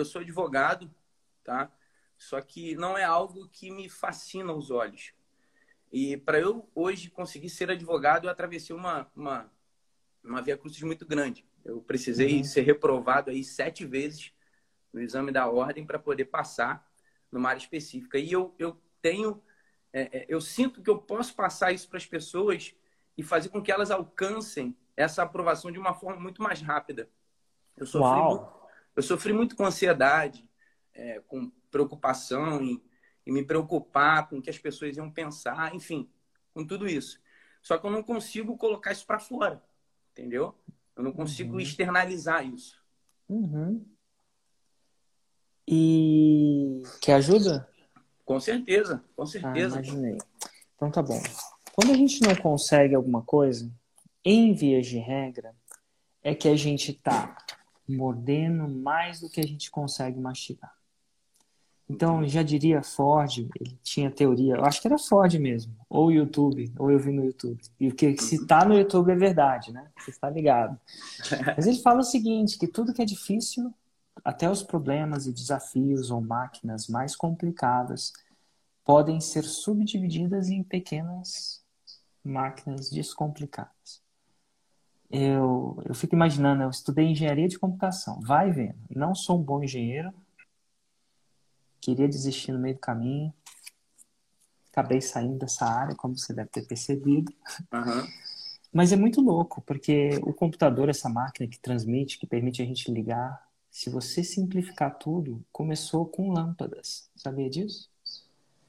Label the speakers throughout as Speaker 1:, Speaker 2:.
Speaker 1: eu sou advogado, tá? Só que não é algo que me fascina os olhos. E para eu hoje conseguir ser advogado, eu atravessei uma, uma, uma via cruzes muito grande. Eu precisei uhum. ser reprovado aí sete vezes no exame da ordem para poder passar numa área específica. E eu, eu tenho, é, é eu sinto que eu posso passar isso para as pessoas e fazer com que elas alcancem essa aprovação de uma forma muito mais rápida. Eu sofri, muito, eu sofri muito com ansiedade, é, com preocupação em, em me preocupar com o que as pessoas iam pensar, enfim, com tudo isso. Só que eu não consigo colocar isso para fora, entendeu? Eu não consigo uhum. externalizar isso.
Speaker 2: Uhum. E que ajuda?
Speaker 1: Com certeza, com certeza.
Speaker 2: Ah, imaginei. Então tá bom. Quando a gente não consegue alguma coisa, em vias de regra, é que a gente tá mordendo mais do que a gente consegue mastigar. Então, já diria Ford, ele tinha teoria, eu acho que era Ford mesmo, ou YouTube, ou eu vi no YouTube. E o que se tá no YouTube é verdade, né? Você está ligado. Mas ele fala o seguinte, que tudo que é difícil, até os problemas e desafios ou máquinas mais complicadas, podem ser subdivididas em pequenas máquinas descomplicadas. Eu, eu fico imaginando, eu estudei engenharia de computação, vai vendo, não sou um bom engenheiro, queria desistir no meio do caminho. Acabei saindo dessa área, como você deve ter percebido.
Speaker 1: Uhum.
Speaker 2: Mas é muito louco, porque o computador, essa máquina que transmite, que permite a gente ligar, se você simplificar tudo, começou com lâmpadas. Sabia disso?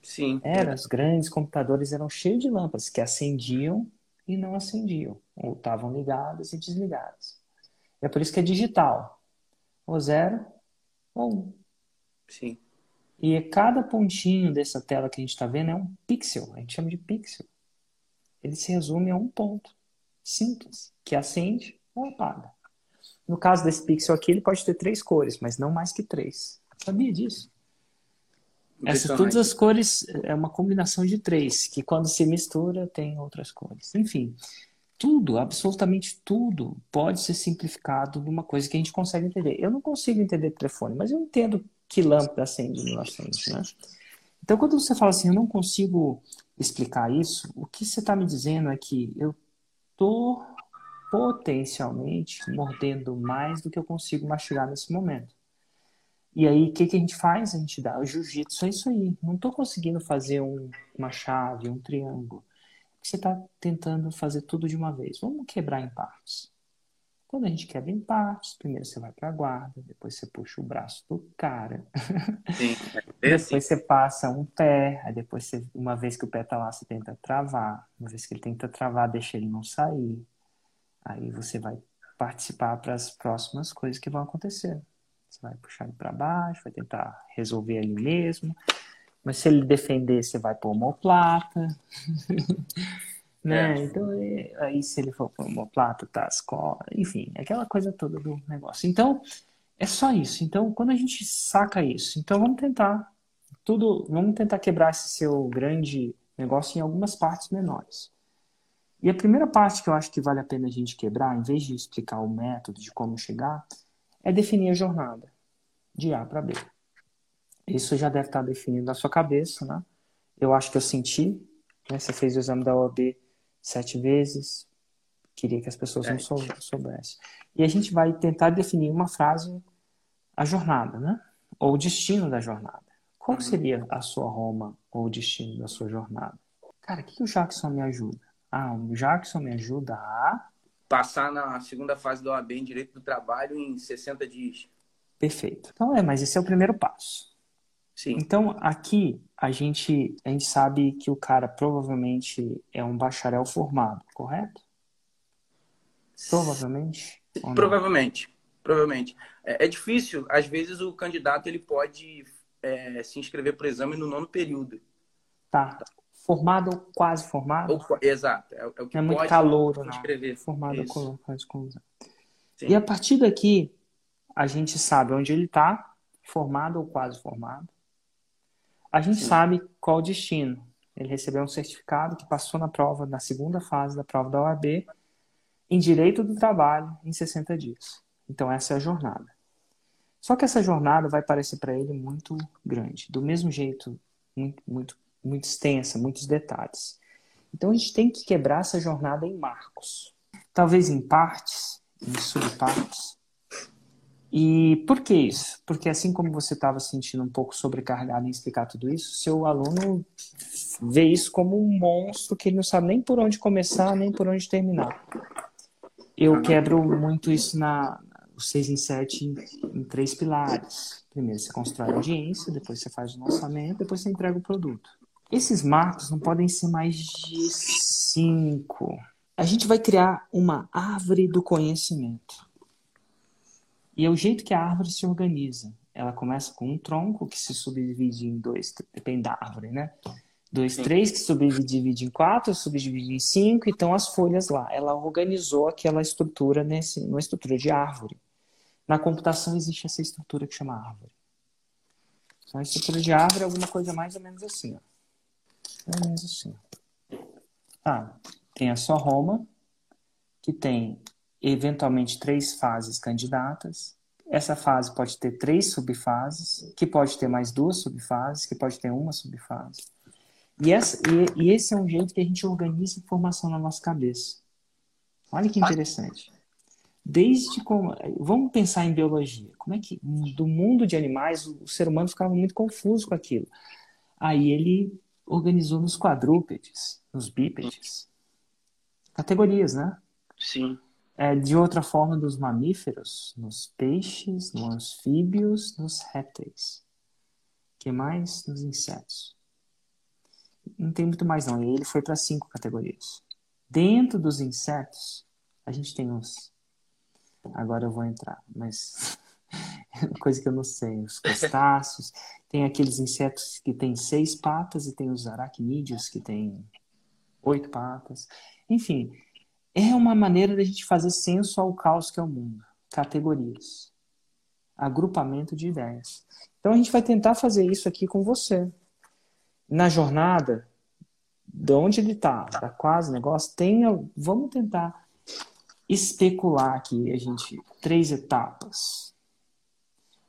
Speaker 1: Sim.
Speaker 2: Era, os grandes computadores eram cheios de lâmpadas que acendiam e não acendiam, ou estavam ligadas e desligadas. É por isso que é digital. Ou zero ou um.
Speaker 1: Sim.
Speaker 2: E cada pontinho dessa tela que a gente está vendo é um pixel, a gente chama de pixel. Ele se resume a um ponto simples, que acende ou apaga. No caso desse pixel aqui, ele pode ter três cores, mas não mais que três. Sabia disso? Essas, todas as cores é uma combinação de três, que quando se mistura tem outras cores. Enfim, tudo, absolutamente tudo, pode ser simplificado numa coisa que a gente consegue entender. Eu não consigo entender telefone, mas eu entendo que lâmpada acende no acende, né? Então, quando você fala assim, eu não consigo explicar isso, o que você está me dizendo é que eu estou potencialmente mordendo mais do que eu consigo mastigar nesse momento. E aí, o que, que a gente faz? A gente dá o jiu-jitsu, é isso aí. Não estou conseguindo fazer um, uma chave, um triângulo. Você está tentando fazer tudo de uma vez. Vamos quebrar em partes. Quando a gente quebra em partes, primeiro você vai para a guarda, depois você puxa o braço do cara.
Speaker 1: Sim,
Speaker 2: é depois assim. você passa um pé, aí depois você, uma vez que o pé tá lá, você tenta travar. Uma vez que ele tenta travar, deixa ele não sair. Aí você vai participar para as próximas coisas que vão acontecer. Você vai puxar ele para baixo, vai tentar resolver ali mesmo. Mas se ele defender, você vai pôr homoplata. Né? É. Então, aí se ele for para uma plata, tá as colas, enfim, aquela coisa toda do negócio. Então, é só isso. Então, quando a gente saca isso, então vamos tentar tudo, vamos tentar quebrar esse seu grande negócio em algumas partes menores. E a primeira parte que eu acho que vale a pena a gente quebrar, em vez de explicar o método de como chegar, é definir a jornada de A para B. Isso já deve estar definido na sua cabeça, né? Eu acho que eu senti, né? Você fez o exame da OAB sete vezes. Queria que as pessoas não soubessem. E a gente vai tentar definir uma frase, a jornada, né? Ou o destino da jornada. Qual uhum. seria a sua Roma ou o destino da sua jornada? Cara, o que, que o Jackson me ajuda? Ah, o Jackson me ajuda a.
Speaker 1: Passar na segunda fase do OAB em Direito do Trabalho em 60 dias.
Speaker 2: Perfeito. Então, é, mas esse é o primeiro passo.
Speaker 1: Sim.
Speaker 2: Então, aqui a gente, a gente sabe que o cara provavelmente é um bacharel formado, correto? Provavelmente?
Speaker 1: Provavelmente. Provavelmente. É, é, difícil, às vezes o candidato ele pode é, se inscrever para o exame no nono período.
Speaker 2: Tá. Formado ou quase formado?
Speaker 1: Ou, exato. É, é, o que
Speaker 2: é muito calor, se inscrever. Formado ou quase conclusão.
Speaker 1: E
Speaker 2: a partir daqui, a gente sabe onde ele está, formado ou quase formado a gente Sim. sabe qual o destino. Ele recebeu um certificado que passou na prova, na segunda fase da prova da OAB, em direito do trabalho, em 60 dias. Então, essa é a jornada. Só que essa jornada vai parecer para ele muito grande, do mesmo jeito, muito, muito, muito extensa, muitos detalhes. Então a gente tem que quebrar essa jornada em marcos, talvez em partes, em subpartes. E por que isso? Porque assim como você estava sentindo um pouco sobrecarregado em explicar tudo isso, seu aluno vê isso como um monstro que ele não sabe nem por onde começar, nem por onde terminar. Eu quebro muito isso na o 6 em 7 em, em três pilares. Primeiro você constrói a audiência, depois você faz o lançamento, depois você entrega o produto. Esses marcos não podem ser mais de cinco. A gente vai criar uma árvore do conhecimento. E é o jeito que a árvore se organiza. Ela começa com um tronco que se subdivide em dois, depende da árvore, né? Dois, Sim. três, que subdivide em quatro, subdivide em cinco, e estão as folhas lá. Ela organizou aquela estrutura nesse, numa estrutura de árvore. Na computação existe essa estrutura que chama árvore. Então, a estrutura de árvore é alguma coisa mais ou menos assim. Ó. Ou menos assim. Ah, tem a sua Roma, que tem eventualmente três fases candidatas. Essa fase pode ter três subfases, que pode ter mais duas subfases, que pode ter uma subfase. E, essa, e, e esse é um jeito que a gente organiza informação na nossa cabeça. Olha que interessante. Desde como. Vamos pensar em biologia. Como é que. Do mundo de animais, o ser humano ficava muito confuso com aquilo. Aí ele organizou nos quadrúpedes, nos bípedes. Categorias, né?
Speaker 1: Sim
Speaker 2: é, de outra forma dos mamíferos, nos peixes, nos anfíbios, nos répteis. que mais? Nos insetos. Não tem muito mais não. E ele foi para cinco categorias. Dentro dos insetos, a gente tem uns. Agora eu vou entrar, mas coisa que eu não sei. Os crustáceos. tem aqueles insetos que têm seis patas e tem os aracnídeos que têm oito patas. Enfim, é uma maneira da gente fazer senso ao caos que é o mundo. Categorias. Agrupamento de ideias. Então a gente vai tentar fazer isso aqui com você. Na jornada, de onde ele está, tá quase negócio, tem, vamos tentar especular aqui, a gente, três etapas.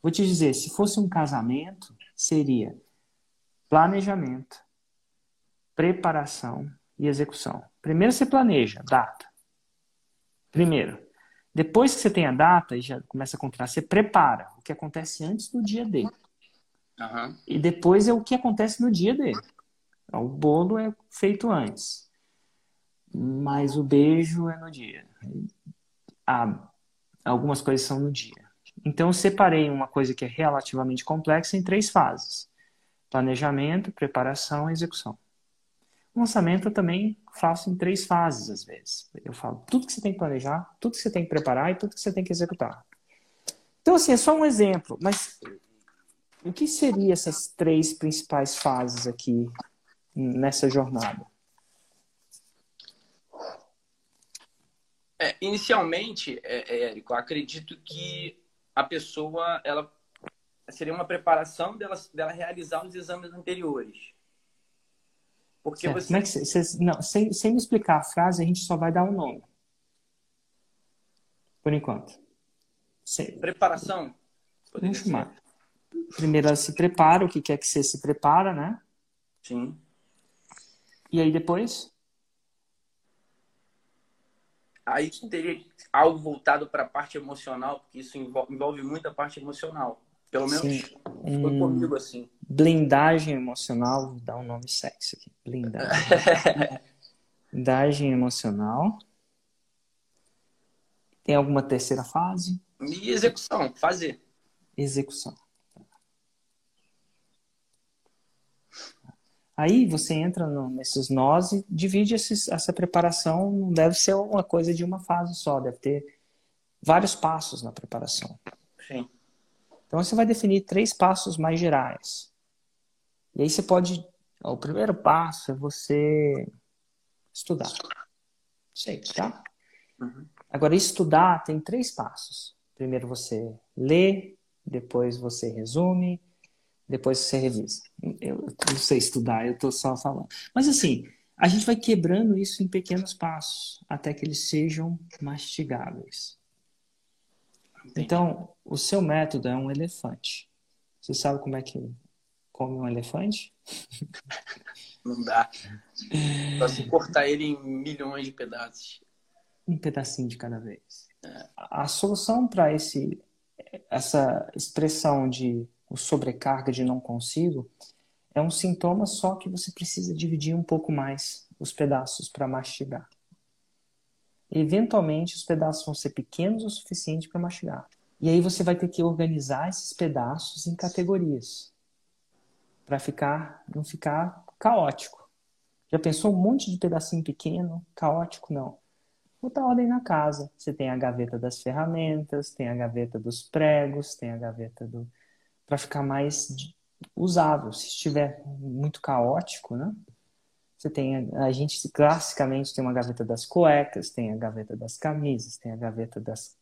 Speaker 2: Vou te dizer, se fosse um casamento, seria planejamento, preparação e execução. Primeiro você planeja, data. Primeiro, depois que você tem a data e já começa a contratar, você prepara o que acontece antes do dia D. Uhum. E depois é o que acontece no dia D. O bolo é feito antes, mas o beijo é no dia. Algumas coisas são no dia. Então, eu separei uma coisa que é relativamente complexa em três fases: planejamento, preparação e execução. O lançamento eu também faço em três fases, às vezes. Eu falo tudo que você tem que planejar, tudo que você tem que preparar e tudo que você tem que executar. Então, assim, é só um exemplo, mas o que seriam essas três principais fases aqui nessa jornada?
Speaker 1: É, inicialmente, é, é, Érico, acredito que a pessoa ela seria uma preparação dela, dela realizar os exames anteriores.
Speaker 2: Porque certo. você... É que você, não, sem, sem me explicar a frase, a gente só vai dar um nome. Por enquanto.
Speaker 1: Preparação?
Speaker 2: Vamos chamar. Primeiro ela se prepara, o que quer que você se prepara, né?
Speaker 1: Sim.
Speaker 2: E aí depois?
Speaker 1: Aí teria algo voltado para a parte emocional, porque isso envolve, envolve muito a parte emocional. Pelo menos Sim. foi hum, comigo assim.
Speaker 2: Blindagem emocional, vou dar um nome sexy aqui. Blindagem. blindagem emocional. Tem alguma terceira fase?
Speaker 1: E execução, fazer.
Speaker 2: Execução. Aí você entra no, nesses nós e divide esses, essa preparação. Não deve ser uma coisa de uma fase só, deve ter vários passos na preparação.
Speaker 1: Sim.
Speaker 2: Então você vai definir três passos mais gerais. E aí você pode. O primeiro passo é você estudar. Sei, tá? Uhum. Agora, estudar tem três passos. Primeiro você lê, depois você resume, depois você revisa. Eu não sei estudar, eu estou só falando. Mas assim, a gente vai quebrando isso em pequenos passos, até que eles sejam mastigáveis. Então, o seu método é um elefante. Você sabe como é que come um elefante?
Speaker 1: Não dá. Só se cortar ele em milhões de pedaços.
Speaker 2: Um pedacinho de cada vez. É. A solução para esse essa expressão de o sobrecarga de não consigo é um sintoma só que você precisa dividir um pouco mais os pedaços para mastigar. Eventualmente, os pedaços vão ser pequenos o suficiente para mastigar. E aí você vai ter que organizar esses pedaços em categorias para ficar não ficar caótico. Já pensou um monte de pedacinho pequeno, caótico não. Botar ordem na casa. Você tem a gaveta das ferramentas, tem a gaveta dos pregos, tem a gaveta do para ficar mais usável. Se estiver muito caótico, né? Você tem a, a gente classicamente tem uma gaveta das cuecas, tem a gaveta das camisas, tem a gaveta das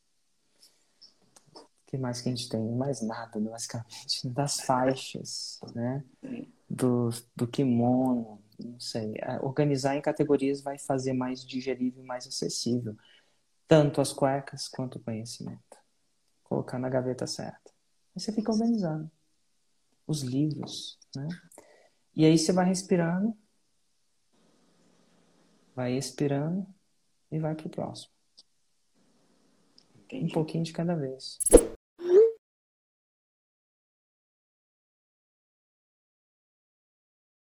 Speaker 2: que mais que a gente tem? Mais nada, basicamente. Das faixas, né? Do, do kimono, não sei. Organizar em categorias vai fazer mais digerível, mais acessível. Tanto as cuecas quanto o conhecimento. Colocar na gaveta certa. Você fica organizando. Os livros, né? E aí você vai respirando vai expirando e vai para o próximo. Entendi. Um pouquinho de cada vez.